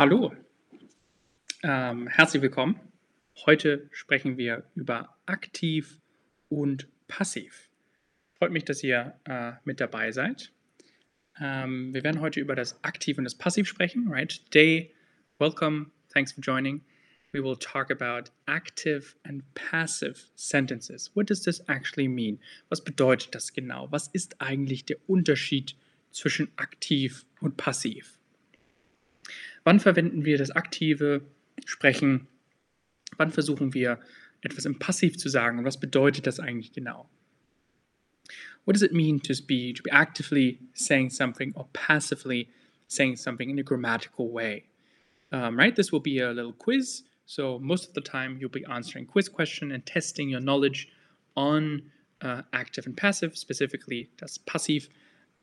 Hallo, ähm, herzlich willkommen. Heute sprechen wir über aktiv und passiv. Freut mich, dass ihr äh, mit dabei seid. Ähm, wir werden heute über das Aktiv und das Passiv sprechen. Right? Today, welcome, thanks for joining. We will talk about active and passive sentences. What does this actually mean? Was bedeutet das genau? Was ist eigentlich der Unterschied zwischen aktiv und passiv? Wann verwenden wir das aktive Sprechen? Wann versuchen wir etwas im Passiv zu sagen? Und was bedeutet das eigentlich genau? What does it mean to be, to be actively saying something or passively saying something in a grammatical way? Um, right? This will be a little quiz. So most of the time you'll be answering quiz question and testing your knowledge on uh, active and passive, specifically das Passiv.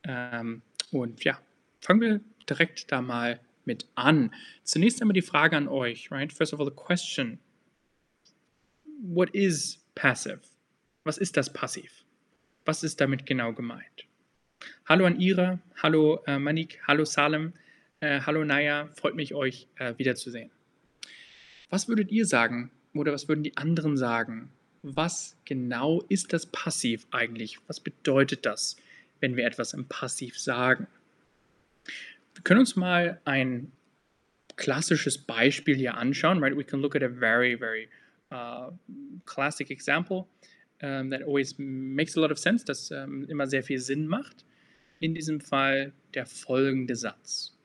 Um, und ja, fangen wir direkt da mal mit an. Zunächst einmal die Frage an euch, right? First of all, the question. What is passive? Was ist das Passiv? Was ist damit genau gemeint? Hallo an Ira, hallo äh, Manik, hallo Salem, äh, hallo Naya, freut mich, euch äh, wiederzusehen. Was würdet ihr sagen oder was würden die anderen sagen? Was genau ist das Passiv eigentlich? Was bedeutet das, wenn wir etwas im Passiv sagen? Wir können uns mal ein klassisches Beispiel hier anschauen, right? We can look at a very, very uh, classic example um, that always makes a lot of sense, das um, immer sehr viel Sinn macht. In diesem Fall der folgende Satz.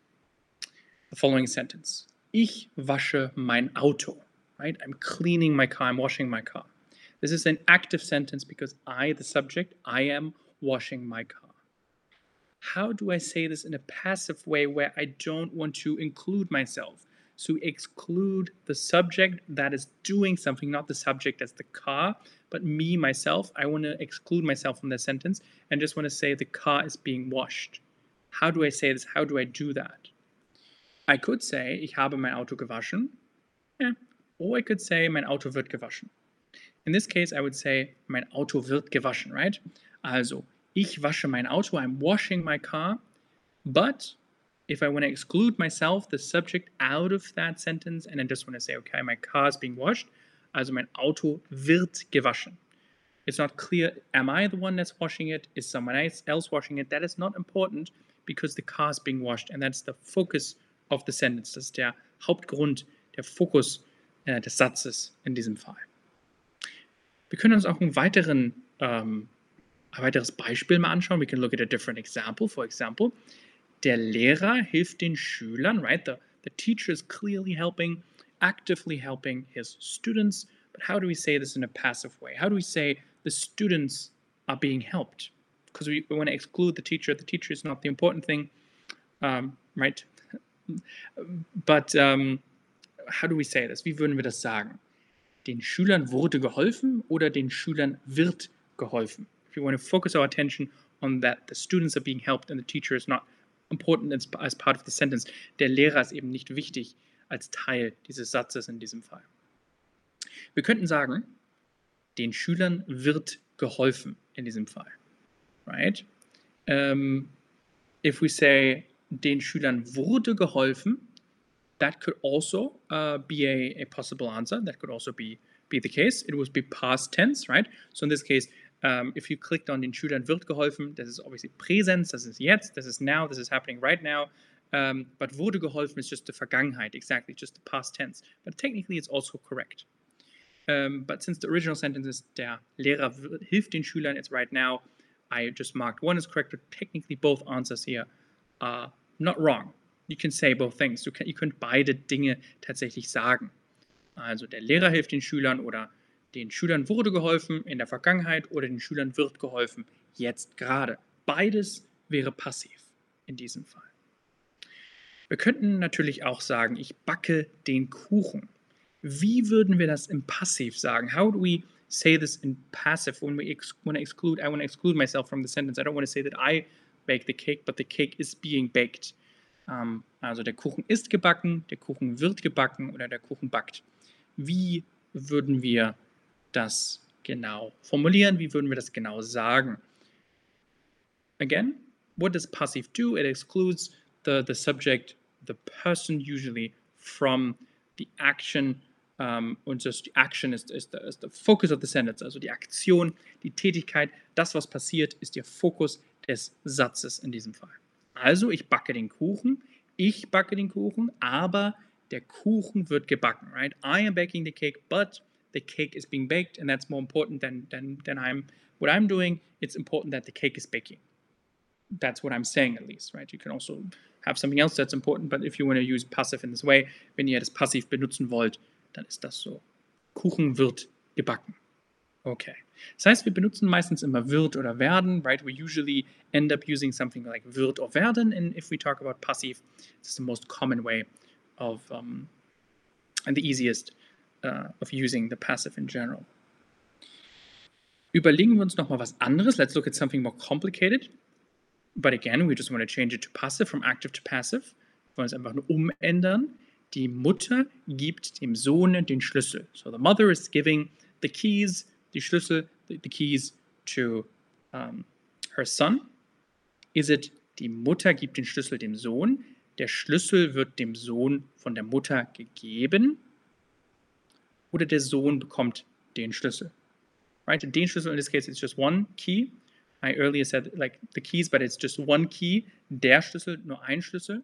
The following sentence. Ich wasche mein Auto. Right? I'm cleaning my car, I'm washing my car. This is an active sentence because I, the subject, I am washing my car how do I say this in a passive way where I don't want to include myself? So exclude the subject that is doing something, not the subject as the car, but me, myself. I want to exclude myself from the sentence and just want to say the car is being washed. How do I say this? How do I do that? I could say, ich habe mein Auto gewaschen. Yeah. Or I could say, mein Auto wird gewaschen. In this case, I would say, mein Auto wird gewaschen, right? Also, ich wasche mein Auto, I'm washing my car. But if I want to exclude myself, the subject, out of that sentence, and I just want to say, okay, my car is being washed, also mein Auto wird gewaschen. It's not clear, am I the one that's washing it? Is someone else washing it? That is not important because the car is being washed and that's the focus of the sentence. Das ist der Hauptgrund, der Fokus äh, des Satzes in diesem Fall. Wir können uns auch einen weiteren ähm, ein weiteres Beispiel mal anschauen. We can look at a different example. For example, der Lehrer hilft den Schülern, right? The, the teacher is clearly helping, actively helping his students. But how do we say this in a passive way? How do we say the students are being helped? Because we, we want to exclude the teacher. The teacher is not the important thing, um, right? But um, how do we say this? Wie würden wir das sagen? Den Schülern wurde geholfen oder den Schülern wird geholfen? If you want to focus our attention on that the students are being helped and the teacher is not important as, as part of the sentence. Der Lehrer ist eben nicht wichtig als Teil dieses Satzes in diesem Fall. Wir könnten sagen, den Schülern wird geholfen in diesem Fall. Right? Um, if we say, den Schülern wurde geholfen, that could also uh, be a, a possible answer. That could also be, be the case. It would be past tense, right? So in this case, um, if you clicked on den Schülern wird geholfen, das ist obviously Präsenz, das ist jetzt, das ist now, this is happening right now. Um, but wurde geholfen is just the Vergangenheit, exactly, just the past tense. But technically it's also correct. Um, but since the original sentence is der Lehrer hilft den Schülern, it's right now. I just marked one is correct, but technically both answers here are not wrong. You can say both things. Du, kann, ihr könnt beide Dinge tatsächlich sagen. Also der Lehrer hilft den Schülern oder den Schülern wurde geholfen in der Vergangenheit oder den Schülern wird geholfen jetzt gerade. Beides wäre passiv in diesem Fall. Wir könnten natürlich auch sagen, ich backe den Kuchen. Wie würden wir das im Passiv sagen? How do we say this in passive when we ex want to exclude? I want to exclude myself from the sentence. I don't want to say that I bake the cake, but the cake is being baked. Um, also der Kuchen ist gebacken, der Kuchen wird gebacken oder der Kuchen backt. Wie würden wir das genau formulieren? Wie würden wir das genau sagen? Again, what does passive do? It excludes the, the subject, the person usually from the action um, und das, die Action ist, ist, ist der Focus of the sentence, also die Aktion, die Tätigkeit, das, was passiert, ist der Fokus des Satzes in diesem Fall. Also, ich backe den Kuchen, ich backe den Kuchen, aber der Kuchen wird gebacken, right? I am baking the cake, but the cake is being baked, and that's more important than, than, than I'm, what I'm doing. It's important that the cake is baking. That's what I'm saying at least, right? You can also have something else that's important, but if you want to use passive in this way, wenn ihr das Passiv benutzen wollt, dann ist das so. Kuchen wird gebacken. Okay. Das heißt, wir benutzen meistens immer wird oder werden, right? We usually end up using something like wird or werden, and if we talk about passive, it's the most common way of, um, and the easiest uh, of using the passive in general. Überlegen wir uns nochmal was anderes. Let's look at something more complicated. But again, we just want to change it to passive, from active to passive. Wir wollen es einfach nur umändern. Die Mutter gibt dem Sohn den Schlüssel. So the mother is giving the keys, die Schlüssel, the, the keys to um, her son. Is it die Mutter gibt den Schlüssel dem Sohn? Der Schlüssel wird dem Sohn von der Mutter gegeben oder der Sohn bekommt den Schlüssel. Right? Den Schlüssel in this case it's just one key. I earlier said like the keys, but it's just one key. Der Schlüssel, nur ein Schlüssel.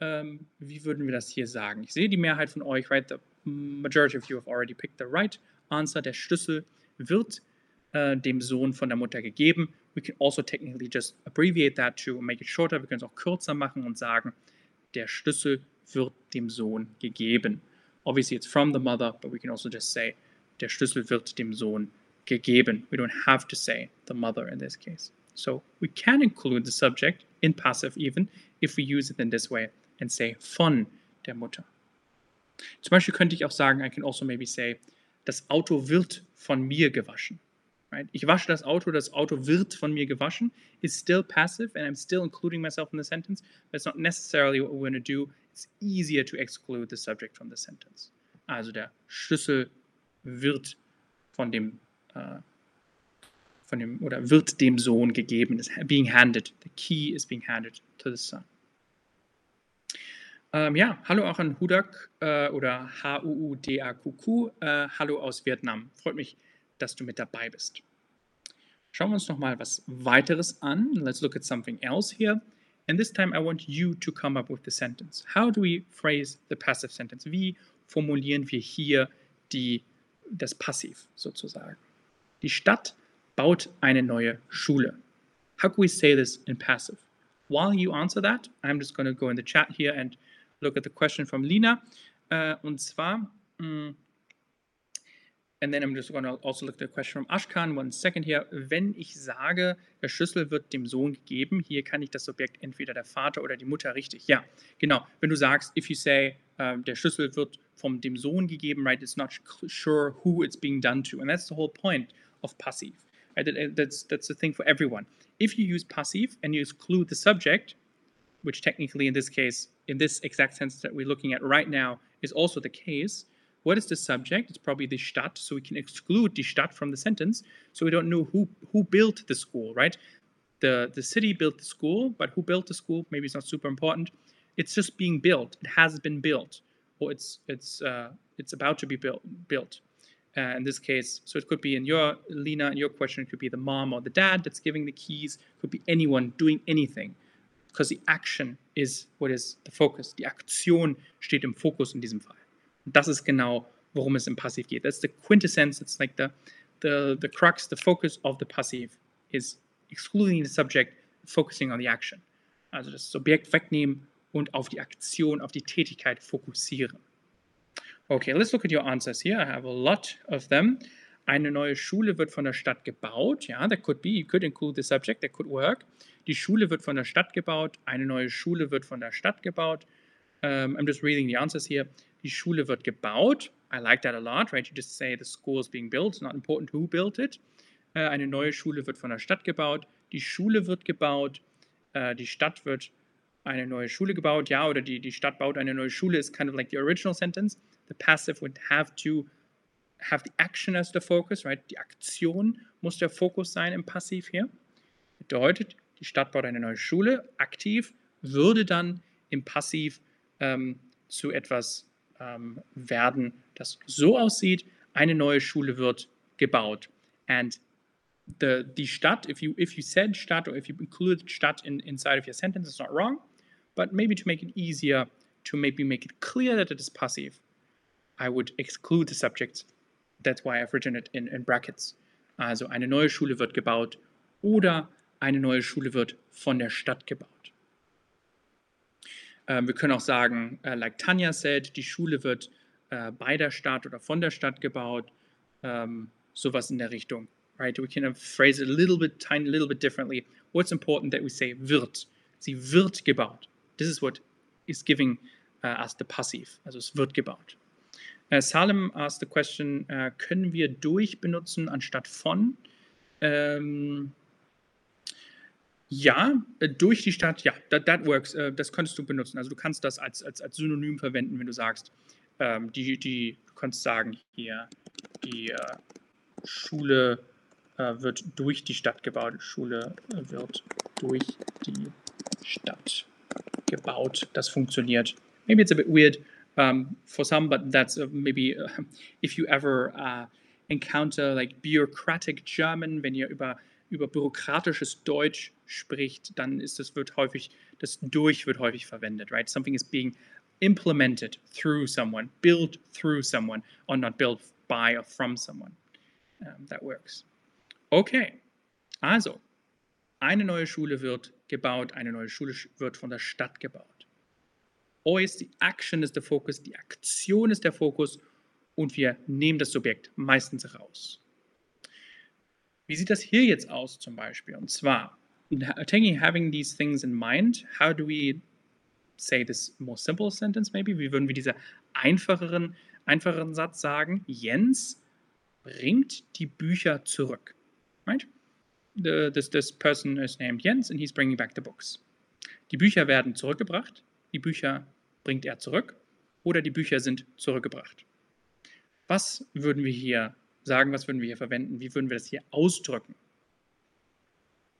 Ähm, wie würden wir das hier sagen? Ich sehe die Mehrheit von euch, right? The majority of you have already picked the right answer. Der Schlüssel wird äh, dem Sohn von der Mutter gegeben. We can also technically just abbreviate that to make it shorter. Wir können es auch kürzer machen und sagen, der Schlüssel wird dem Sohn gegeben. Obviously, it's from the mother, but we can also just say, der Schlüssel wird dem Sohn gegeben. We don't have to say the mother in this case. So we can include the subject in passive even if we use it in this way and say von der Mutter. Zum Beispiel könnte ich auch sagen, I can also maybe say, das Auto wird von mir gewaschen. Right? Ich wasche das Auto, das Auto wird von mir gewaschen is still passive and I'm still including myself in the sentence, but it's not necessarily what we're going to do. It's easier to exclude the subject from the sentence. Also der Schlüssel wird von dem, äh, von dem oder wird dem Sohn gegeben, is being handed. The key is being handed to the son. Ähm, ja, hallo auch an Hudak äh, oder H-U-U-D-A-Q-Q. Äh, hallo aus Vietnam. Freut mich, dass du mit dabei bist. Schauen wir uns noch mal was weiteres an. Let's look at something else here. And this time I want you to come up with the sentence. How do we phrase the passive sentence? Wie formulieren wir hier die, das Passiv sozusagen? Die Stadt baut eine neue Schule. How can we say this in passive? While you answer that, I'm just going to go in the chat here and look at the question from Lina. Uh, und zwar, mm, and then I'm just going to also look at the question from Ashkan. One second here. Wenn ich sage, der Schlüssel wird dem Sohn gegeben, hier kann ich das Subjekt entweder der Vater oder die Mutter richtig. Ja, genau. Wenn du sagst, if you say, uh, der Schlüssel wird vom dem Sohn gegeben, right, it's not sure who it's being done to. And that's the whole point of passive. Right? That's, that's the thing for everyone. If you use passive and you exclude the subject, which technically in this case, in this exact sentence that we're looking at right now, is also the case. What is the subject? It's probably the Stadt, so we can exclude die Stadt from the sentence, so we don't know who who built the school, right? The the city built the school, but who built the school? Maybe it's not super important. It's just being built. It has been built, or it's it's uh, it's about to be built built. Uh, in this case, so it could be in your Lena, in your question, it could be the mom or the dad that's giving the keys. Could be anyone doing anything because the action is what is the focus. Die Aktion steht im Fokus in diesem Fall. Und das ist genau, worum es im Passiv geht. That's the quintessence. It's like the, the, the crux, the focus of the Passiv is excluding the subject, focusing on the action. Also das Subjekt wegnehmen und auf die Aktion, auf die Tätigkeit fokussieren. Okay, let's look at your answers here. I have a lot of them. Eine neue Schule wird von der Stadt gebaut. Ja, that could be, you could include the subject, that could work. Die Schule wird von der Stadt gebaut. Eine neue Schule wird von der Stadt gebaut. Um, I'm just reading the answers here. Die Schule wird gebaut. I like that a lot, right? You just say the school is being built. It's not important who built it. Uh, eine neue Schule wird von der Stadt gebaut. Die Schule wird gebaut. Uh, die Stadt wird eine neue Schule gebaut. Ja, oder die, die Stadt baut eine neue Schule ist kind of like the original sentence. The passive would have to have the action as the focus, right? Die Aktion muss der Fokus sein im Passiv hier. Bedeutet, die Stadt baut eine neue Schule, aktiv, würde dann im Passiv ähm, zu etwas ähm, werden, das so aussieht, eine neue Schule wird gebaut. And the, die Stadt, if you, if you said Stadt or if you included Stadt in, inside of your sentence, it's not wrong. But maybe to make it easier, to maybe make it clear that it is passive, I would exclude the subjects. That's why I've written it in, in brackets. Also eine neue Schule wird gebaut oder eine neue Schule wird von der Stadt gebaut. Ähm, wir können auch sagen, uh, like Tanja said, die Schule wird uh, bei der Stadt oder von der Stadt gebaut. Um, sowas in der Richtung. Right? We can phrase it a little bit, tiny, little bit differently. What's important that we say wird. Sie wird gebaut. This is what is giving uh, us the passive. Also es wird gebaut. Uh, Salem asked the question, uh, können wir durch benutzen anstatt von? Ähm, ja, äh, durch die Stadt, ja, that, that works. Äh, das könntest du benutzen. Also du kannst das als, als, als Synonym verwenden, wenn du sagst, ähm, die, die, du kannst sagen hier, die äh, Schule äh, wird durch die Stadt gebaut. Schule wird durch die Stadt gebaut. Das funktioniert. Maybe it's a bit weird um, for some, but that's uh, maybe uh, if you ever uh, encounter like bureaucratic German, wenn ihr über über bürokratisches Deutsch spricht, dann ist das wird häufig, das durch wird häufig verwendet, right? Something is being implemented through someone, built through someone, or not built by or from someone. Um, that works. Okay, also, eine neue Schule wird gebaut, eine neue Schule wird von der Stadt gebaut. Always the action is the focus, die Aktion ist der Fokus und wir nehmen das Subjekt meistens raus. Wie sieht das hier jetzt aus zum Beispiel? Und zwar, taking, having these things in mind, how do we say this more simple sentence maybe? Wie würden wir diesen einfacheren, einfacheren Satz sagen? Jens bringt die Bücher zurück. Right? The, this, this person is named Jens and he's bringing back the books. Die Bücher werden zurückgebracht, die Bücher bringt er zurück oder die Bücher sind zurückgebracht. Was würden wir hier sagen, was würden wir hier verwenden, wie würden wir das hier ausdrücken.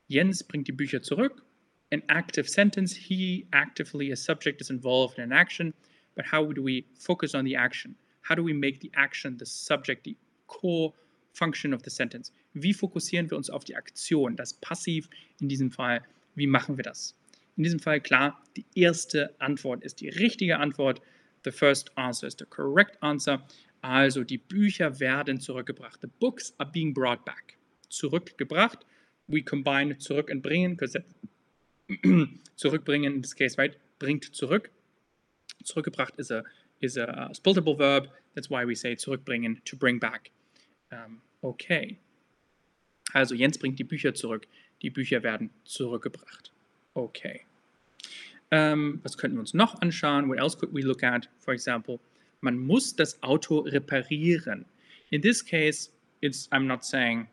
Jens bringt die Bücher zurück. An active sentence, he actively, a subject is involved in an action, but how do we focus on the action? How do we make the action the subject, the core function of the sentence? Wie fokussieren wir uns auf die Aktion, das Passiv in diesem Fall? Wie machen wir das? In diesem Fall klar, die erste Antwort ist die richtige Antwort. The first answer is the correct answer. Also die Bücher werden zurückgebracht. The books are being brought back. Zurückgebracht. We combine zurück und bringen, zurückbringen in this case, right? Bringt zurück. Zurückgebracht is a is a splitable verb. That's why we say zurückbringen, to bring back. Um, okay. Also Jens bringt die Bücher zurück. Die Bücher werden zurückgebracht. Okay. Um, was könnten wir uns noch anschauen? What else could we look at? For example, man muss das Auto reparieren. In this case, it's I'm not saying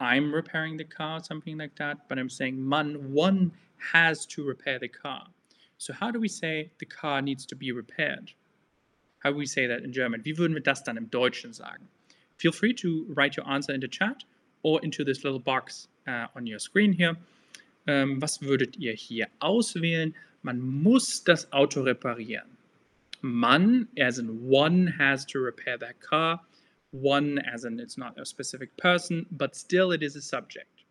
I'm repairing the car, something like that, but I'm saying man, one has to repair the car. So how do we say the car needs to be repaired? How do we say that in German? Wie würden wir das dann im Deutschen sagen? Feel free to write your answer in the chat or into this little box uh, on your screen here. Ähm, was würdet ihr hier auswählen? Man muss das Auto reparieren. Man as in one has to repair that car one as in it's not a specific person but still it is a subject.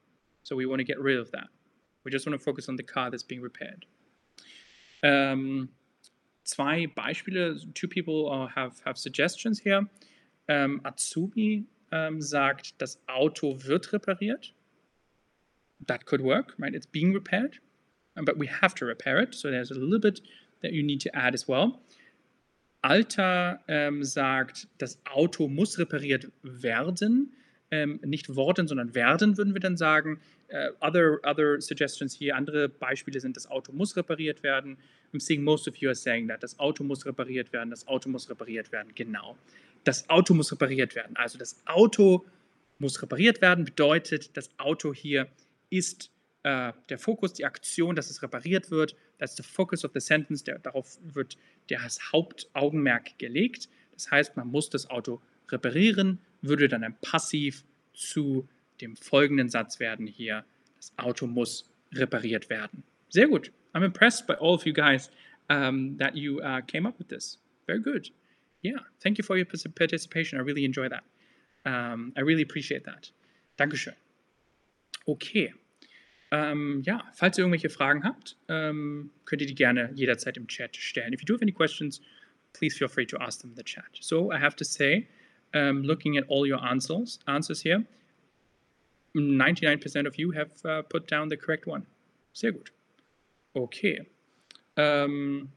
So we want to get rid of that. We just want to focus on the car that's being repaired. Um, zwei Beispiele two people uh, have have suggestions here. Um, Atsumi um, sagt das Auto wird repariert. That could work right? It's being repaired but we have to repair it. So there's a little bit that you need to add as well Alter ähm, sagt, das Auto muss repariert werden. Ähm, nicht worden, sondern werden, würden wir dann sagen. Uh, other, other suggestions hier, andere Beispiele sind, das Auto muss repariert werden. I'm seeing most of you are saying that. Das Auto muss repariert werden, das Auto muss repariert werden, genau. Das Auto muss repariert werden. Also das Auto muss repariert werden, bedeutet, das Auto hier ist äh, der Fokus, die Aktion, dass es repariert wird. That's the focus of the sentence. Der, darauf wird das Hauptaugenmerk gelegt. Das heißt, man muss das Auto reparieren, würde dann ein Passiv zu dem folgenden Satz werden hier. Das Auto muss repariert werden. Sehr gut. I'm impressed by all of you guys. um, that you uh, came up with this. Very good. Yeah, thank you for your participation. I really enjoy that. Um, I really appreciate that. Dankeschön. Okay. Ähm, ja, falls ihr irgendwelche Fragen habt, ähm, könnt ihr die gerne jederzeit im Chat stellen. If you do have any questions, please feel free to ask them in the chat. So I have to say, um, looking at all your answers, answers here, 99% of you have uh, put down the correct one. Sehr gut. Okay. Um,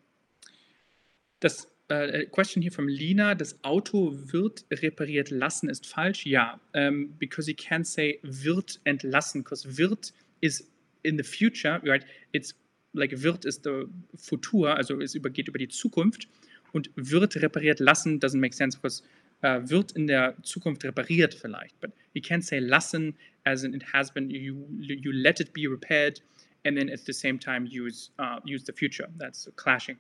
das äh, question here from Lina, das Auto wird repariert lassen ist falsch. Ja, um, because you can't say wird entlassen, because wird is in the future, right? It's like wird ist the Futur, also es übergeht über die Zukunft und wird repariert lassen doesn't make sense because uh, wird in der Zukunft repariert vielleicht, but you can't say lassen as in it has been you you let it be repaired and then at the same time use uh, use the future. That's clashing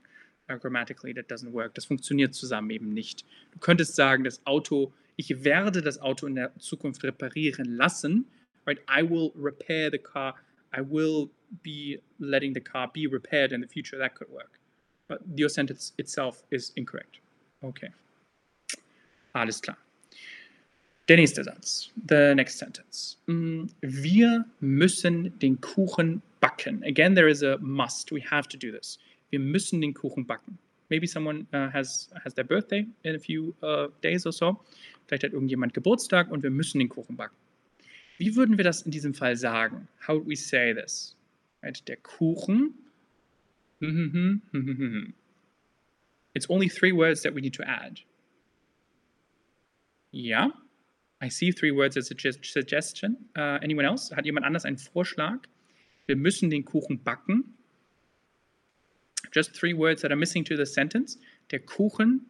uh, grammatically. That doesn't work. Das funktioniert zusammen eben nicht. Du könntest sagen, das Auto, ich werde das Auto in der Zukunft reparieren lassen. Right? I will repair the car. I will be letting the car be repaired in the future. That could work. But your sentence itself is incorrect. Okay. Alles klar. Der nächste Satz. The next sentence. Mm, wir müssen den Kuchen backen. Again, there is a must. We have to do this. Wir müssen den Kuchen backen. Maybe someone uh, has, has their birthday in a few uh, days or so. Vielleicht hat irgendjemand Geburtstag und wir müssen den Kuchen backen. Wie würden wir das in diesem Fall sagen? How would we say this? Right? Der Kuchen. It's only three words that we need to add. Ja. I see three words as a suggestion. Uh, anyone else? Hat jemand anders einen Vorschlag? Wir müssen den Kuchen backen. Just three words that are missing to the sentence. Der Kuchen.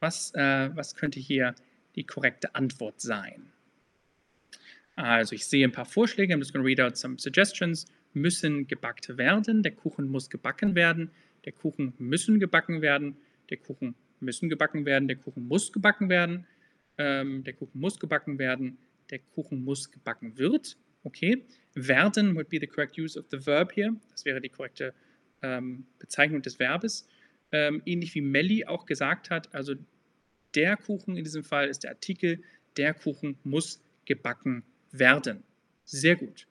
Was, uh, was könnte hier die korrekte Antwort sein? Also ich sehe ein paar Vorschläge. I'm just going to read out some suggestions. Müssen gebackt werden. Der Kuchen muss gebacken werden. Der Kuchen müssen gebacken werden. Der Kuchen müssen gebacken werden. Der Kuchen muss gebacken werden. Ähm, der Kuchen muss gebacken werden. Der Kuchen muss gebacken wird. Okay. Werden would be the correct use of the verb here. Das wäre die korrekte ähm, Bezeichnung des Verbes. Ähm, ähnlich wie Melli auch gesagt hat, also der Kuchen in diesem Fall ist der Artikel. Der Kuchen muss gebacken werden. Sehr gut.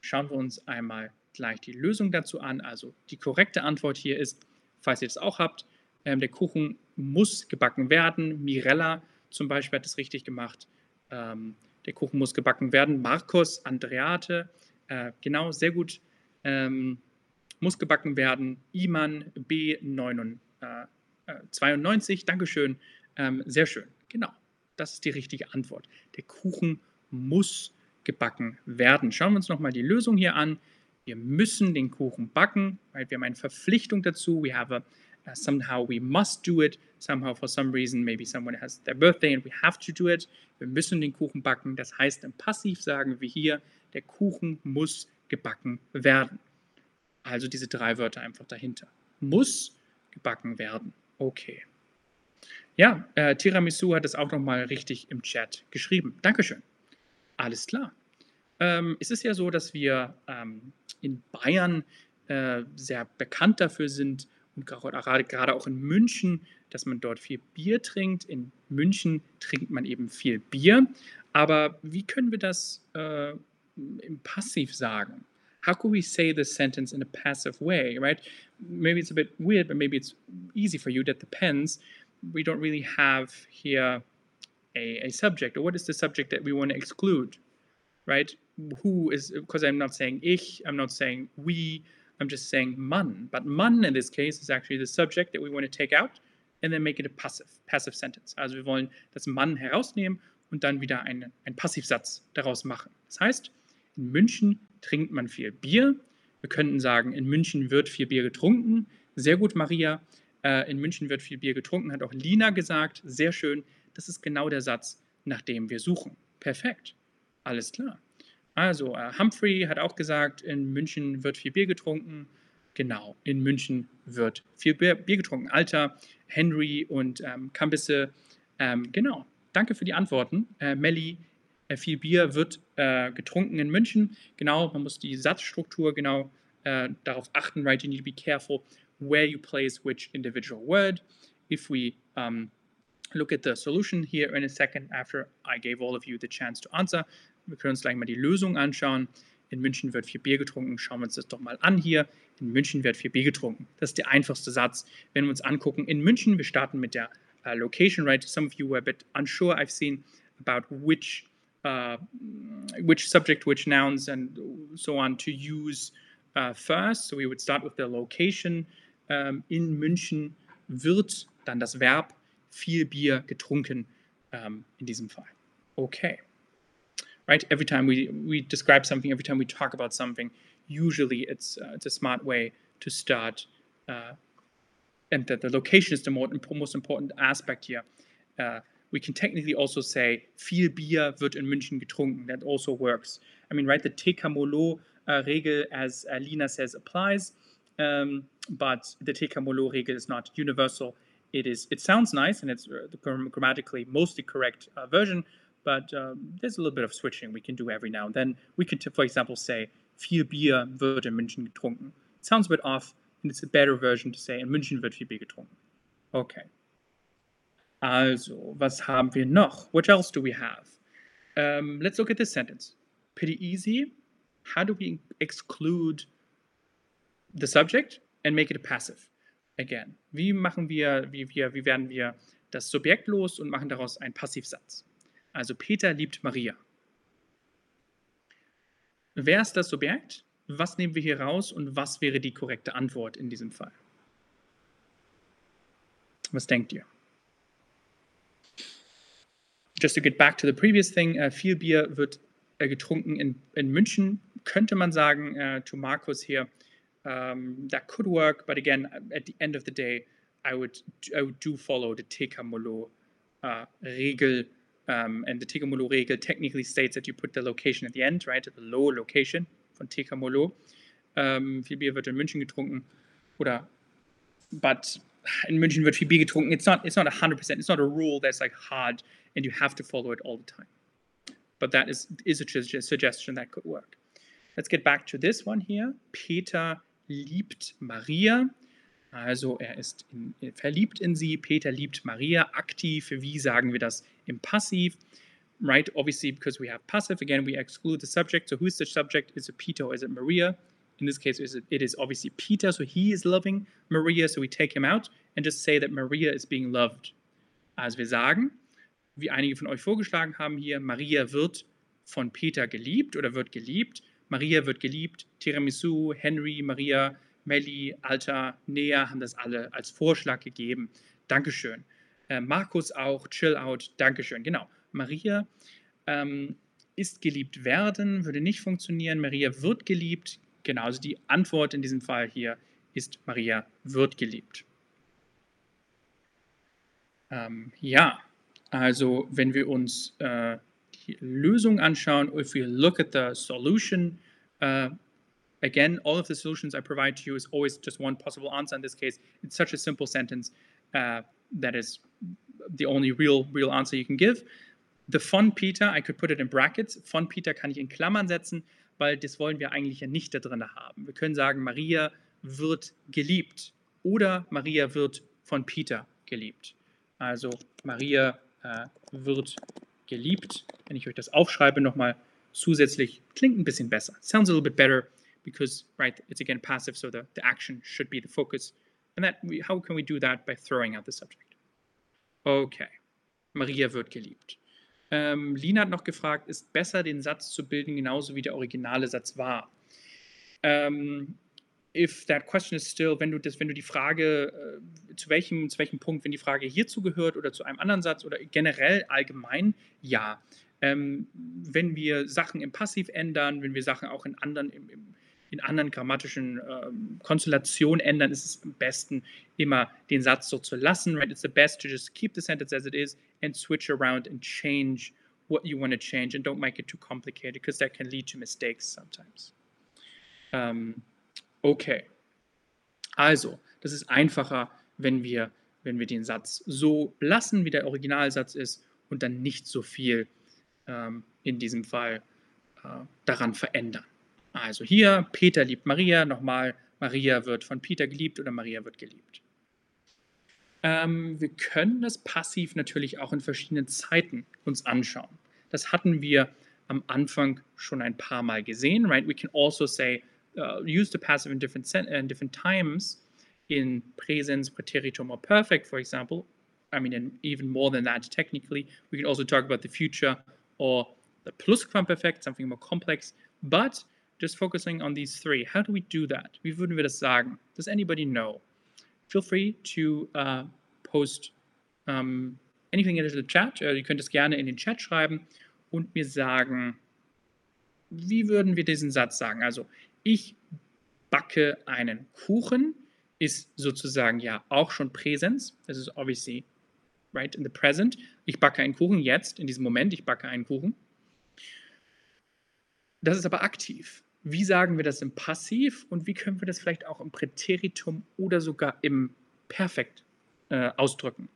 Schauen wir uns einmal gleich die Lösung dazu an. Also die korrekte Antwort hier ist, falls ihr es auch habt, ähm, der Kuchen muss gebacken werden. Mirella zum Beispiel hat es richtig gemacht. Ähm, der Kuchen muss gebacken werden. Markus, Andreate, äh, genau, sehr gut. Ähm, muss gebacken werden. Iman B92, äh, Dankeschön. Ähm, sehr schön. Genau, das ist die richtige Antwort. Der Kuchen muss gebacken werden. Schauen wir uns nochmal die Lösung hier an. Wir müssen den Kuchen backen, weil wir haben eine Verpflichtung dazu. We have a uh, somehow we must do it. Somehow for some reason maybe someone has their birthday and we have to do it. Wir müssen den Kuchen backen. Das heißt im Passiv sagen wir hier, der Kuchen muss gebacken werden. Also diese drei Wörter einfach dahinter. Muss gebacken werden. Okay. Ja, äh, Tiramisu hat es auch nochmal richtig im Chat geschrieben. Dankeschön. Alles klar. Ähm, es ist ja so, dass wir ähm, in Bayern äh, sehr bekannt dafür sind und gerade, auch in München, dass man dort viel Bier trinkt. In München trinkt man eben viel Bier. Aber wie können wir das äh, im Passiv sagen? How could we say this sentence in a passive way, right? Maybe it's a bit weird, but maybe it's easy for you. That depends. We don't really have here a, a subject, or what is the subject that we want to exclude, right? Who is, because I'm not saying ich, I'm not saying we, I'm just saying man. But man in this case is actually the subject that we want to take out and then make it a passive, passive sentence. Also wir wollen das Mann herausnehmen und dann wieder einen, einen Passivsatz daraus machen. Das heißt, in München trinkt man viel Bier. Wir könnten sagen, in München wird viel Bier getrunken. Sehr gut, Maria. Äh, in München wird viel Bier getrunken, hat auch Lina gesagt. Sehr schön. Das ist genau der Satz, nach dem wir suchen. Perfekt. Alles klar. Also, äh, Humphrey hat auch gesagt, in München wird viel Bier getrunken. Genau, in München wird viel Bier, Bier getrunken. Alter, Henry und ähm, Kambisse. Ähm, genau, danke für die Antworten. Äh, Melli, äh, viel Bier wird äh, getrunken in München. Genau, man muss die Satzstruktur genau äh, darauf achten, right? You need to be careful where you place which individual word. If we um, look at the solution here in a second after I gave all of you the chance to answer, wir können uns gleich mal die Lösung anschauen. In München wird viel Bier getrunken. Schauen wir uns das doch mal an hier. In München wird viel Bier getrunken. Das ist der einfachste Satz. Wenn wir uns angucken, in München, wir starten mit der uh, location, right? Some of you were a bit unsure. I've seen about which uh, which subject, which nouns, and so on to use uh, first. So we would start with the location. Um, in München wird dann das Verb viel Bier getrunken um, in diesem Fall. Okay. Right? Every time we, we describe something, every time we talk about something, usually it's, uh, it's a smart way to start. Uh, and that the location is the more, most important aspect here. Uh, we can technically also say, viel Bier wird in München getrunken. That also works. I mean, right, the TKMOLO uh, regel, as Lina says, applies. Um, but the TKMOLO regel is not universal. It is. It sounds nice, and it's uh, the grammatically mostly correct uh, version, but um, there's a little bit of switching we can do every now and then. We could, for example, say, viel Bier wird in München getrunken. It sounds a bit off, and it's a better version to say, in München wird viel Bier getrunken. Okay. Also, was haben wir noch? What else do we have? Um, let's look at this sentence. Pretty easy. How do we exclude the subject and make it a passive? Again, wie machen wir, wie, wir, wie werden wir das Subjekt los und machen daraus einen Passivsatz? Also Peter liebt Maria. Wer ist das Subjekt? Was nehmen wir hier raus und was wäre die korrekte Antwort in diesem Fall? Was denkt ihr? Just to get back to the previous thing, uh, viel Bier wird uh, getrunken in, in München. Könnte man sagen, uh, to Markus hier, um, that could work, but again, at the end of the day, I would, I would do follow the TKMOLO uh, regel Um, and the TKMolo regel technically states that you put the location at the end, right? The low location von TKMolo. Um, viel Bier wird in München getrunken. Oder, but in München wird viel Bier getrunken. It's not, it's not 100%. It's not a rule that's like hard and you have to follow it all the time. But that is, is a suggestion that could work. Let's get back to this one here. Peter liebt Maria. Also er ist in, verliebt in sie. Peter liebt Maria. Aktiv, wie sagen wir das im Passiv? Right, obviously, because we have passive, again, we exclude the subject. So who's the subject? Is it Peter or is it Maria? In this case, it is obviously Peter, so he is loving Maria, so we take him out and just say that Maria is being loved. Also wir sagen, wie einige von euch vorgeschlagen haben hier, Maria wird von Peter geliebt oder wird geliebt. Maria wird geliebt. Tiramisu, Henry, Maria Melli, Alter, Nea haben das alle als Vorschlag gegeben. Dankeschön. Äh, Markus auch, Chill Out, Dankeschön. Genau. Maria ähm, ist geliebt werden, würde nicht funktionieren. Maria wird geliebt. Genau, also die Antwort in diesem Fall hier ist Maria wird geliebt. Ähm, ja, also wenn wir uns äh, Lösung anschauen, if we look at the solution, uh, Again, all of the solutions I provide to you is always just one possible answer. In this case, it's such a simple sentence uh, that is the only real, real answer you can give. The von Peter, I could put it in brackets. Von Peter kann ich in Klammern setzen, weil das wollen wir eigentlich ja nicht da drin haben. Wir können sagen, Maria wird geliebt oder Maria wird von Peter geliebt. Also Maria äh, wird geliebt. Wenn ich euch das aufschreibe nochmal zusätzlich, klingt ein bisschen besser. Sounds a little bit better because right it's again passive so the, the action should be the focus. And that how can we do that? By throwing out the subject. Okay. Maria wird geliebt. Ähm, Lina hat noch gefragt ist besser den Satz zu bilden genauso wie der originale Satz war? Ähm, if that question is still, wenn du das, wenn du die Frage, äh, zu welchem, zu welchem Punkt, wenn die Frage hierzu gehört oder zu einem anderen Satz oder generell allgemein, ja. Ähm, wenn wir Sachen im Passiv ändern, wenn wir Sachen auch in anderen, im, im, in anderen grammatischen ähm, Konstellationen ändern, ist es am besten, immer den Satz so zu lassen. Right? It's the best to just keep the sentence as it is and switch around and change what you want to change and don't make it too complicated because that can lead to mistakes sometimes. Ähm, okay. Also, das ist einfacher, wenn wir, wenn wir den Satz so lassen, wie der Originalsatz ist und dann nicht so viel ähm, in diesem Fall äh, daran verändern. Also hier, Peter liebt Maria, nochmal, Maria wird von Peter geliebt oder Maria wird geliebt. Ähm, wir können das Passiv natürlich auch in verschiedenen Zeiten uns anschauen. Das hatten wir am Anfang schon ein paar Mal gesehen, right? We can also say, uh, use the passive in different, in different times in presens, preteritum, or perfect, for example. I mean, and even more than that, technically. We can also talk about the future or the Plusquamperfekt, something more complex. But just focusing on these three, how do we do that? Wie würden wir das sagen? Does anybody know? Feel free to uh, post um, anything into the chat. Uh, ihr könnt es gerne in den Chat schreiben und mir sagen, wie würden wir diesen Satz sagen? Also, ich backe einen Kuchen ist sozusagen ja auch schon Präsenz. Das ist obviously right in the present. Ich backe einen Kuchen jetzt, in diesem Moment, ich backe einen Kuchen. Das ist aber aktiv. Wie sagen wir das im Passiv und wie können wir das vielleicht auch im Präteritum oder sogar im Perfekt äh, ausdrücken?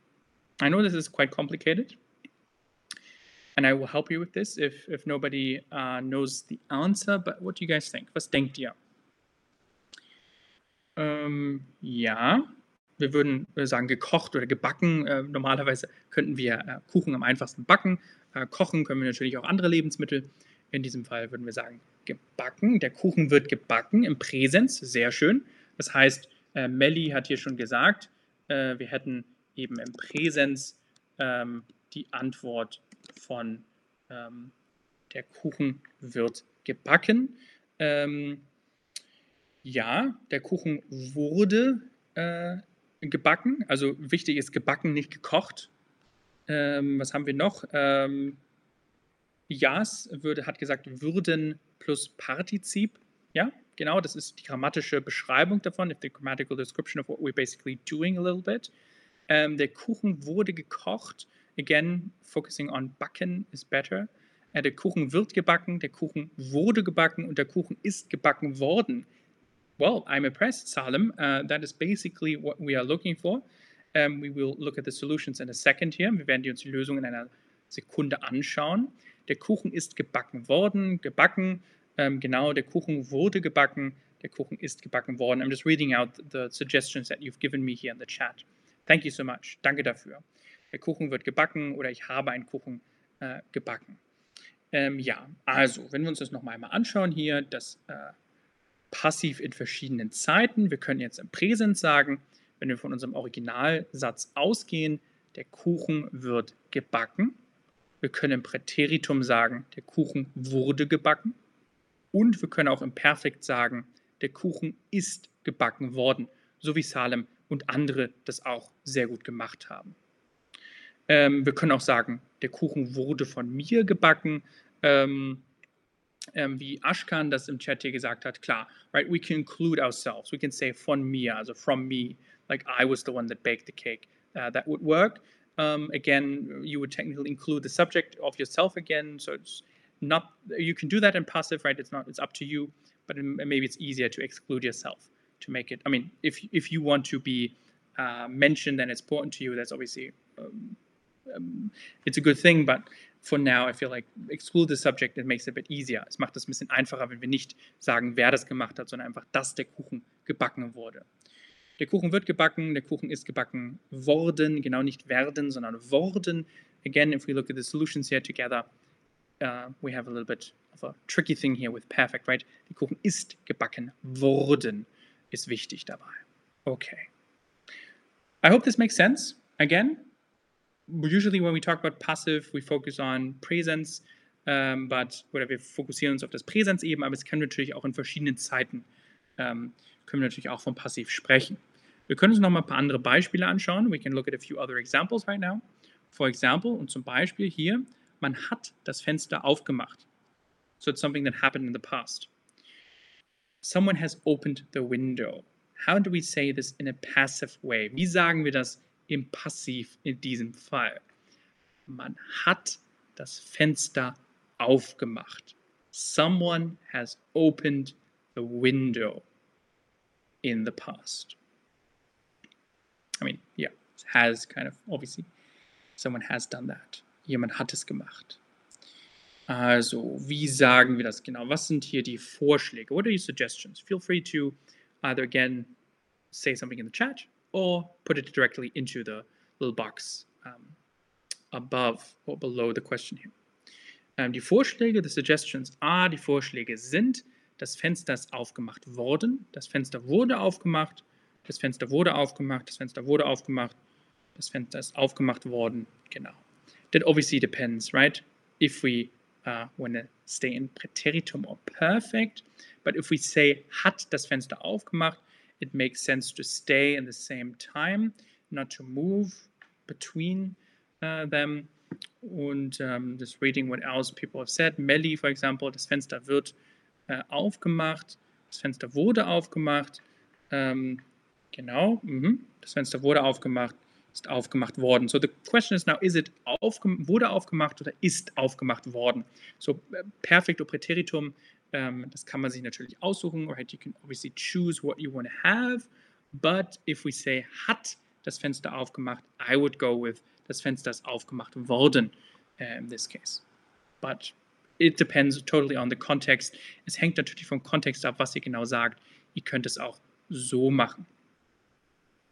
I know this is quite complicated. And I will help you with this if, if nobody uh, knows the answer. But what do you guys think? Was denkt ihr? Ähm, ja, wir würden sagen gekocht oder gebacken. Äh, normalerweise könnten wir äh, Kuchen am einfachsten backen. Äh, kochen können wir natürlich auch andere Lebensmittel. In diesem Fall würden wir sagen gebacken. Der Kuchen wird gebacken im Präsens. Sehr schön. Das heißt, äh, Melli hat hier schon gesagt, äh, wir hätten eben im Präsens ähm, die Antwort von ähm, der Kuchen wird gebacken. Ähm, ja, der Kuchen wurde äh, gebacken. Also wichtig ist gebacken, nicht gekocht. Ähm, was haben wir noch? Ähm, Jas würde, hat gesagt, würden plus Partizip. Ja, genau, das ist die grammatische Beschreibung davon, the grammatical description of what we're basically doing a little bit. Ähm, der Kuchen wurde gekocht. Again, focusing on backen is better. Äh, der Kuchen wird gebacken, der Kuchen wurde gebacken und der Kuchen ist gebacken worden. Well, I'm impressed, Salem. Uh, that is basically what we are looking for. Um, we will look at the solutions in a second here. Wir werden uns die Lösung in einer Sekunde anschauen. Der Kuchen ist gebacken worden, gebacken. Um, genau, der Kuchen wurde gebacken. Der Kuchen ist gebacken worden. I'm just reading out the suggestions that you've given me here in the chat. Thank you so much. Danke dafür. Der Kuchen wird gebacken oder ich habe einen Kuchen äh, gebacken. Ähm, ja, also, wenn wir uns das nochmal einmal anschauen hier, das äh, passiv in verschiedenen Zeiten. Wir können jetzt im Präsens sagen, wenn wir von unserem Originalsatz ausgehen, der Kuchen wird gebacken. Wir können im Präteritum sagen, der Kuchen wurde gebacken. Und wir können auch im Perfekt sagen, der Kuchen ist gebacken worden, so wie Salem und andere das auch sehr gut gemacht haben. Ähm, wir können auch sagen, der Kuchen wurde von mir gebacken. Ähm, ähm, wie Ashkan das im Chat hier gesagt hat, klar, right, we can include ourselves. We can say von mir, also from me, like I was the one that baked the cake. Uh, that would work. Um, again, you would technically include the subject of yourself again, so it's not, you can do that in passive, right? It's not, it's up to you, but maybe it's easier to exclude yourself to make it, I mean, if, if you want to be uh, mentioned and it's important to you, that's obviously, um, um, it's a good thing, but for now, I feel like exclude the subject, it makes it a bit easier. Es macht es ein bisschen einfacher, wenn wir nicht sagen, wer das gemacht hat, sondern einfach, dass der Kuchen gebacken wurde. Der Kuchen wird gebacken, der Kuchen ist gebacken worden, genau nicht werden, sondern worden. Again, if we look at the solutions here together, uh, we have a little bit of a tricky thing here with perfect, right? Der Kuchen ist gebacken worden, ist wichtig dabei. Okay. I hope this makes sense. Again, usually when we talk about passive, we focus on presence, ähm, but, oder wir fokussieren uns auf das Präsens eben, aber es kann natürlich auch in verschiedenen Zeiten, ähm, können wir natürlich auch vom Passiv sprechen. Wir können uns noch mal ein paar andere Beispiele anschauen. We can look at a few other examples right now. For example, und zum Beispiel hier, man hat das Fenster aufgemacht. So it's something that happened in the past. Someone has opened the window. How do we say this in a passive way? Wie sagen wir das im Passiv in diesem Fall. Man hat das Fenster aufgemacht. Someone has opened the window in the past. I mean, yeah, has kind of obviously someone has done that. Jemand hat es gemacht. Also, wie sagen wir das genau? Was sind hier die Vorschläge? What are your suggestions? Feel free to either again say something in the chat or put it directly into the little box um, above or below the question here. Ähm, die Vorschläge, the suggestions are, die Vorschläge sind, das Fenster ist aufgemacht worden, das Fenster wurde aufgemacht, das Fenster wurde aufgemacht, das Fenster wurde aufgemacht, das Fenster ist aufgemacht worden, genau. That obviously depends, right? If we uh, want to stay in Präteritum or perfect, but if we say hat das Fenster aufgemacht, it makes sense to stay in the same time, not to move between uh, them. Und um, just reading what else people have said. Melly, for example, das Fenster wird äh, aufgemacht, das Fenster wurde aufgemacht. Ähm, genau, mhm. das Fenster wurde aufgemacht, ist aufgemacht worden. So the question is now, is it aufge wurde aufgemacht oder ist aufgemacht worden? So äh, perfekto Präteritum, ähm, das kann man sich natürlich aussuchen, right? You can obviously choose what you want to have, but if we say hat das Fenster aufgemacht, I would go with das Fenster ist aufgemacht worden uh, in this case. But it depends totally on the context. Es hängt natürlich vom Kontext ab, was ihr genau sagt. Ihr könnt es auch so machen.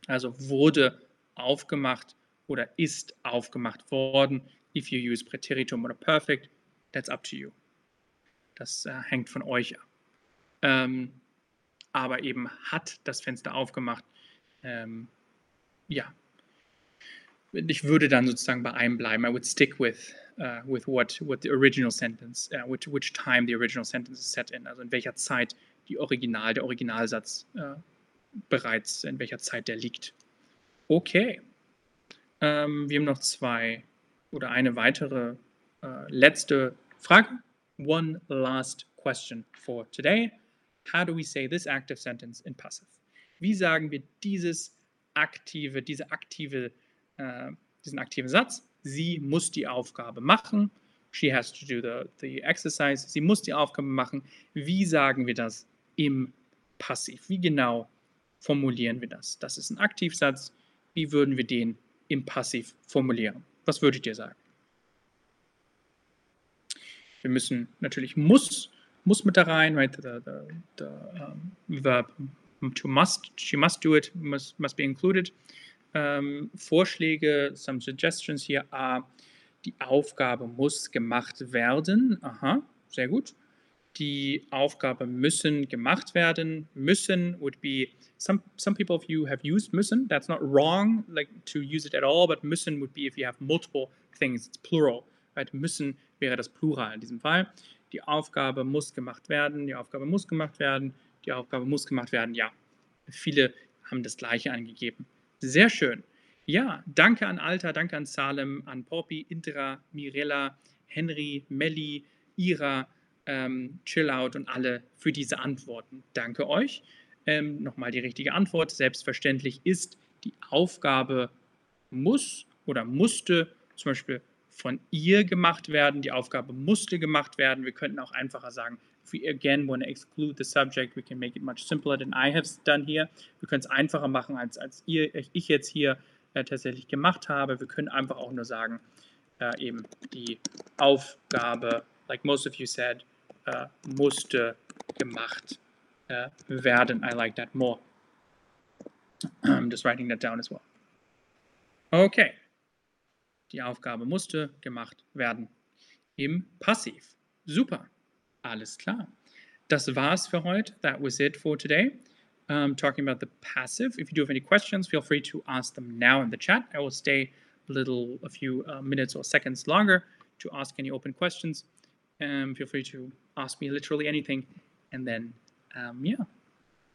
Also wurde aufgemacht oder ist aufgemacht worden. If you use Präteritum oder Perfect, that's up to you. Das äh, hängt von euch ab. Ähm, aber eben hat das Fenster aufgemacht. Ähm, ja, ich würde dann sozusagen bei einem bleiben. I would stick with, uh, with what, what the original sentence, uh, which, which time the original sentence is set in, also in welcher Zeit die Original, der Originalsatz uh, bereits, in welcher Zeit der liegt. Okay. Ähm, wir haben noch zwei oder eine weitere uh, letzte Frage. One last question for today. How do we say this active sentence in passive? Wie sagen wir dieses aktive, diese aktive äh, diesen aktiven Satz. Sie muss die Aufgabe machen. She has to do the, the exercise. Sie muss die Aufgabe machen. Wie sagen wir das im Passiv? Wie genau formulieren wir das? Das ist ein Aktivsatz. Wie würden wir den im Passiv formulieren? Was würdet ihr sagen? Wir müssen natürlich muss, muss mit da rein, right? The, the, the um, verb to must, she must do it, must, must be included ähm, Vorschläge, some suggestions hier are, die Aufgabe muss gemacht werden. Aha, sehr gut. Die Aufgabe müssen gemacht werden. Müssen would be, some, some people of you have used müssen. That's not wrong, like to use it at all, but müssen would be if you have multiple things, it's plural. Right? Müssen wäre das Plural in diesem Fall. Die Aufgabe muss gemacht werden. Die Aufgabe muss gemacht werden. Die Aufgabe muss gemacht werden. Ja, viele haben das Gleiche angegeben. Sehr schön. Ja, danke an Alta, danke an Salem, an Poppy, Indra, Mirella, Henry, Melli, Ira, ähm, Chillout und alle für diese Antworten. Danke euch. Ähm, Nochmal die richtige Antwort. Selbstverständlich ist die Aufgabe muss oder musste zum Beispiel von ihr gemacht werden. Die Aufgabe musste gemacht werden. Wir könnten auch einfacher sagen, if we again want to exclude the subject, we can make it much simpler than I have done here. Wir können es einfacher machen, als, als ihr, ich jetzt hier äh, tatsächlich gemacht habe. Wir können einfach auch nur sagen, äh, eben die Aufgabe, like most of you said, äh, musste gemacht äh, werden. I like that more. I'm just writing that down as well. Okay. Die Aufgabe musste gemacht werden. Im Passiv. Super. Alles klar. Das war's für heute. That was it for today. Um, talking about the passive. If you do have any questions, feel free to ask them now in the chat. I will stay a little, a few uh, minutes or seconds longer to ask any open questions. Um, feel free to ask me literally anything. And then, um, yeah,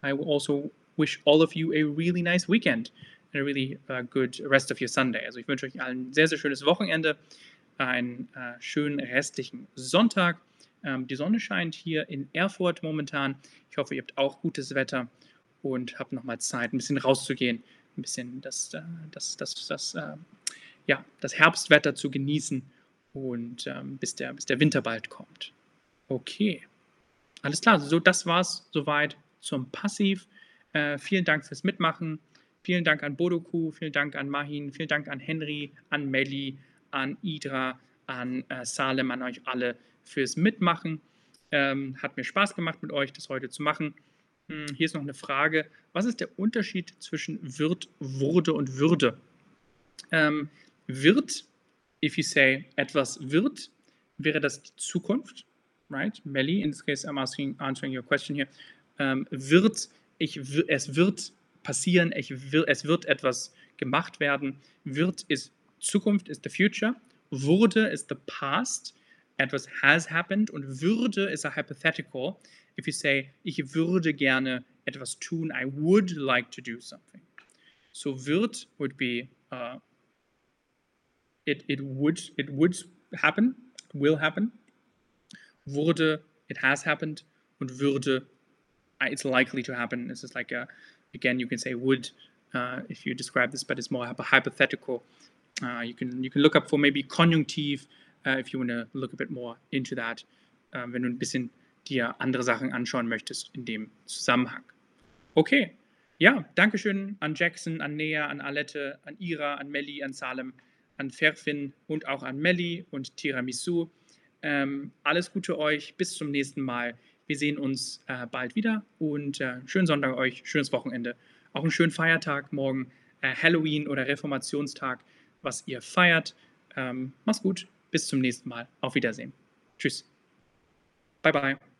I will also wish all of you a really nice weekend a really uh, good rest of your Sunday. Also ich wünsche euch allen ein sehr, sehr schönes Wochenende, einen uh, schönen restlichen Sonntag. Ähm, die Sonne scheint hier in Erfurt momentan. Ich hoffe, ihr habt auch gutes Wetter und habt nochmal Zeit, ein bisschen rauszugehen, ein bisschen das, äh, das, das, das, äh, ja, das Herbstwetter zu genießen und ähm, bis, der, bis der Winter bald kommt. Okay. Alles klar, so das war's soweit zum Passiv. Äh, vielen Dank fürs Mitmachen. Vielen Dank an Bodoku, vielen Dank an Mahin, vielen Dank an Henry, an Melli, an Idra, an äh, Salem, an euch alle fürs Mitmachen. Ähm, hat mir Spaß gemacht, mit euch das heute zu machen. Hm, hier ist noch eine Frage. Was ist der Unterschied zwischen wird, wurde und würde? Ähm, wird, if you say etwas wird, wäre das die Zukunft, right? Melly, in this case, I'm asking, answering your question here. Ähm, wird, ich, es wird passieren, es wird etwas gemacht werden. Wird ist Zukunft, ist the future. Wurde ist the past. Etwas has happened. Und würde ist a hypothetical. If you say, ich würde gerne etwas tun, I would like to do something. So wird would be uh, it, it would it would happen, it will happen. Wurde it has happened und würde it's likely to happen. This is like a again you can say would uh, if you describe this, but it's more hypothetical. Uh, you can you can look up for maybe conjunctive uh, if you want to look a bit more into that. Uh, wenn du ein bisschen dir andere Sachen anschauen möchtest in dem Zusammenhang. Okay, ja, Dankeschön an Jackson, an Nea, an Alette, an Ira, an Melli, an Salem, an Ferfin und auch an Melli und Tiramisu. Ähm, alles Gute euch, bis zum nächsten Mal. Wir sehen uns äh, bald wieder und äh, schönen Sonntag euch, schönes Wochenende. Auch einen schönen Feiertag morgen, äh, Halloween oder Reformationstag, was ihr feiert. Ähm, mach's gut, bis zum nächsten Mal. Auf Wiedersehen. Tschüss. Bye bye.